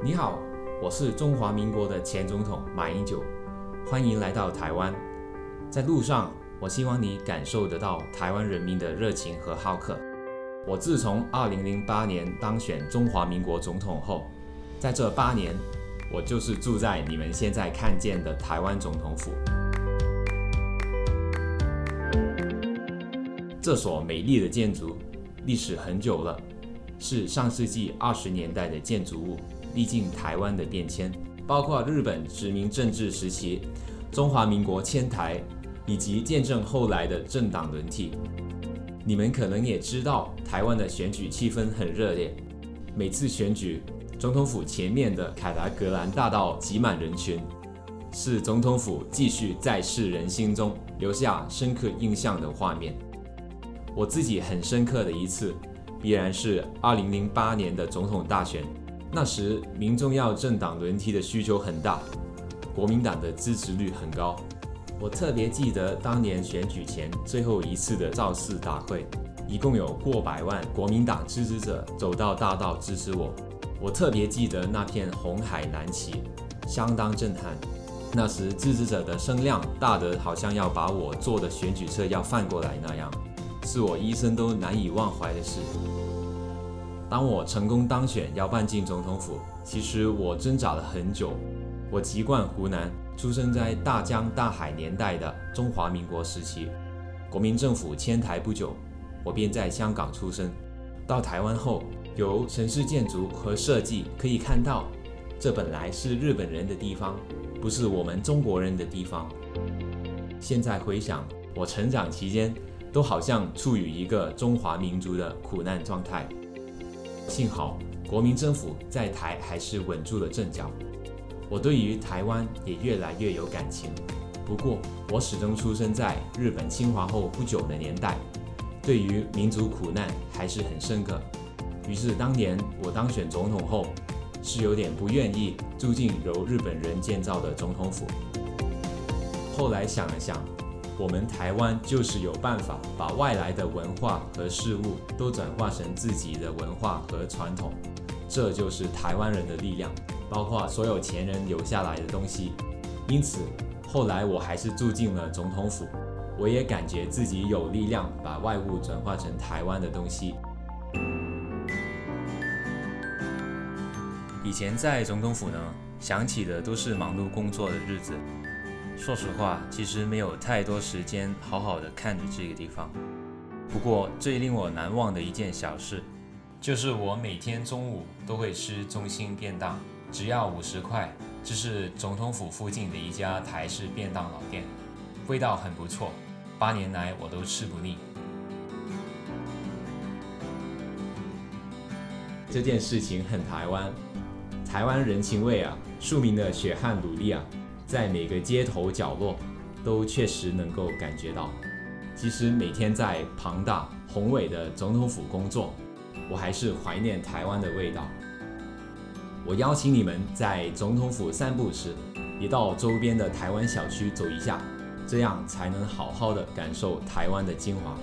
你好，我是中华民国的前总统马英九，欢迎来到台湾。在路上，我希望你感受得到台湾人民的热情和好客。我自从2008年当选中华民国总统后，在这八年，我就是住在你们现在看见的台湾总统府。这所美丽的建筑历史很久了，是上世纪二十年代的建筑物。历经台湾的变迁，包括日本殖民政治时期、中华民国迁台，以及见证后来的政党轮替。你们可能也知道，台湾的选举气氛很热烈。每次选举，总统府前面的凯达格兰大道挤满人群，是总统府继续在世人心中留下深刻印象的画面。我自己很深刻的一次，必然是2008年的总统大选。那时民众要政党轮替的需求很大，国民党的支持率很高。我特别记得当年选举前最后一次的造势大会，一共有过百万国民党支持者走到大道支持我。我特别记得那片红海南旗，相当震撼。那时支持者的声量大得好像要把我坐的选举车要翻过来那样，是我一生都难以忘怀的事。当我成功当选，要办进总统府，其实我挣扎了很久。我籍贯湖南，出生在大江大海年代的中华民国时期，国民政府迁台不久，我便在香港出生。到台湾后，由城市建筑和设计可以看到，这本来是日本人的地方，不是我们中国人的地方。现在回想，我成长期间都好像处于一个中华民族的苦难状态。幸好国民政府在台还是稳住了阵脚，我对于台湾也越来越有感情。不过我始终出生在日本侵华后不久的年代，对于民族苦难还是很深刻。于是当年我当选总统后，是有点不愿意住进由日本人建造的总统府。后来想了想。我们台湾就是有办法把外来的文化和事物都转化成自己的文化和传统，这就是台湾人的力量，包括所有前人留下来的东西。因此，后来我还是住进了总统府，我也感觉自己有力量把外物转化成台湾的东西。以前在总统府呢，想起的都是忙碌工作的日子。说实话，其实没有太多时间好好的看着这个地方。不过最令我难忘的一件小事，就是我每天中午都会吃中心便当，只要五十块。这是总统府附近的一家台式便当老店，味道很不错，八年来我都吃不腻。这件事情很台湾，台湾人情味啊，庶民的血汗努力啊。在每个街头角落，都确实能够感觉到。其实每天在庞大宏伟的总统府工作，我还是怀念台湾的味道。我邀请你们在总统府散步时，也到周边的台湾小区走一下，这样才能好好的感受台湾的精华。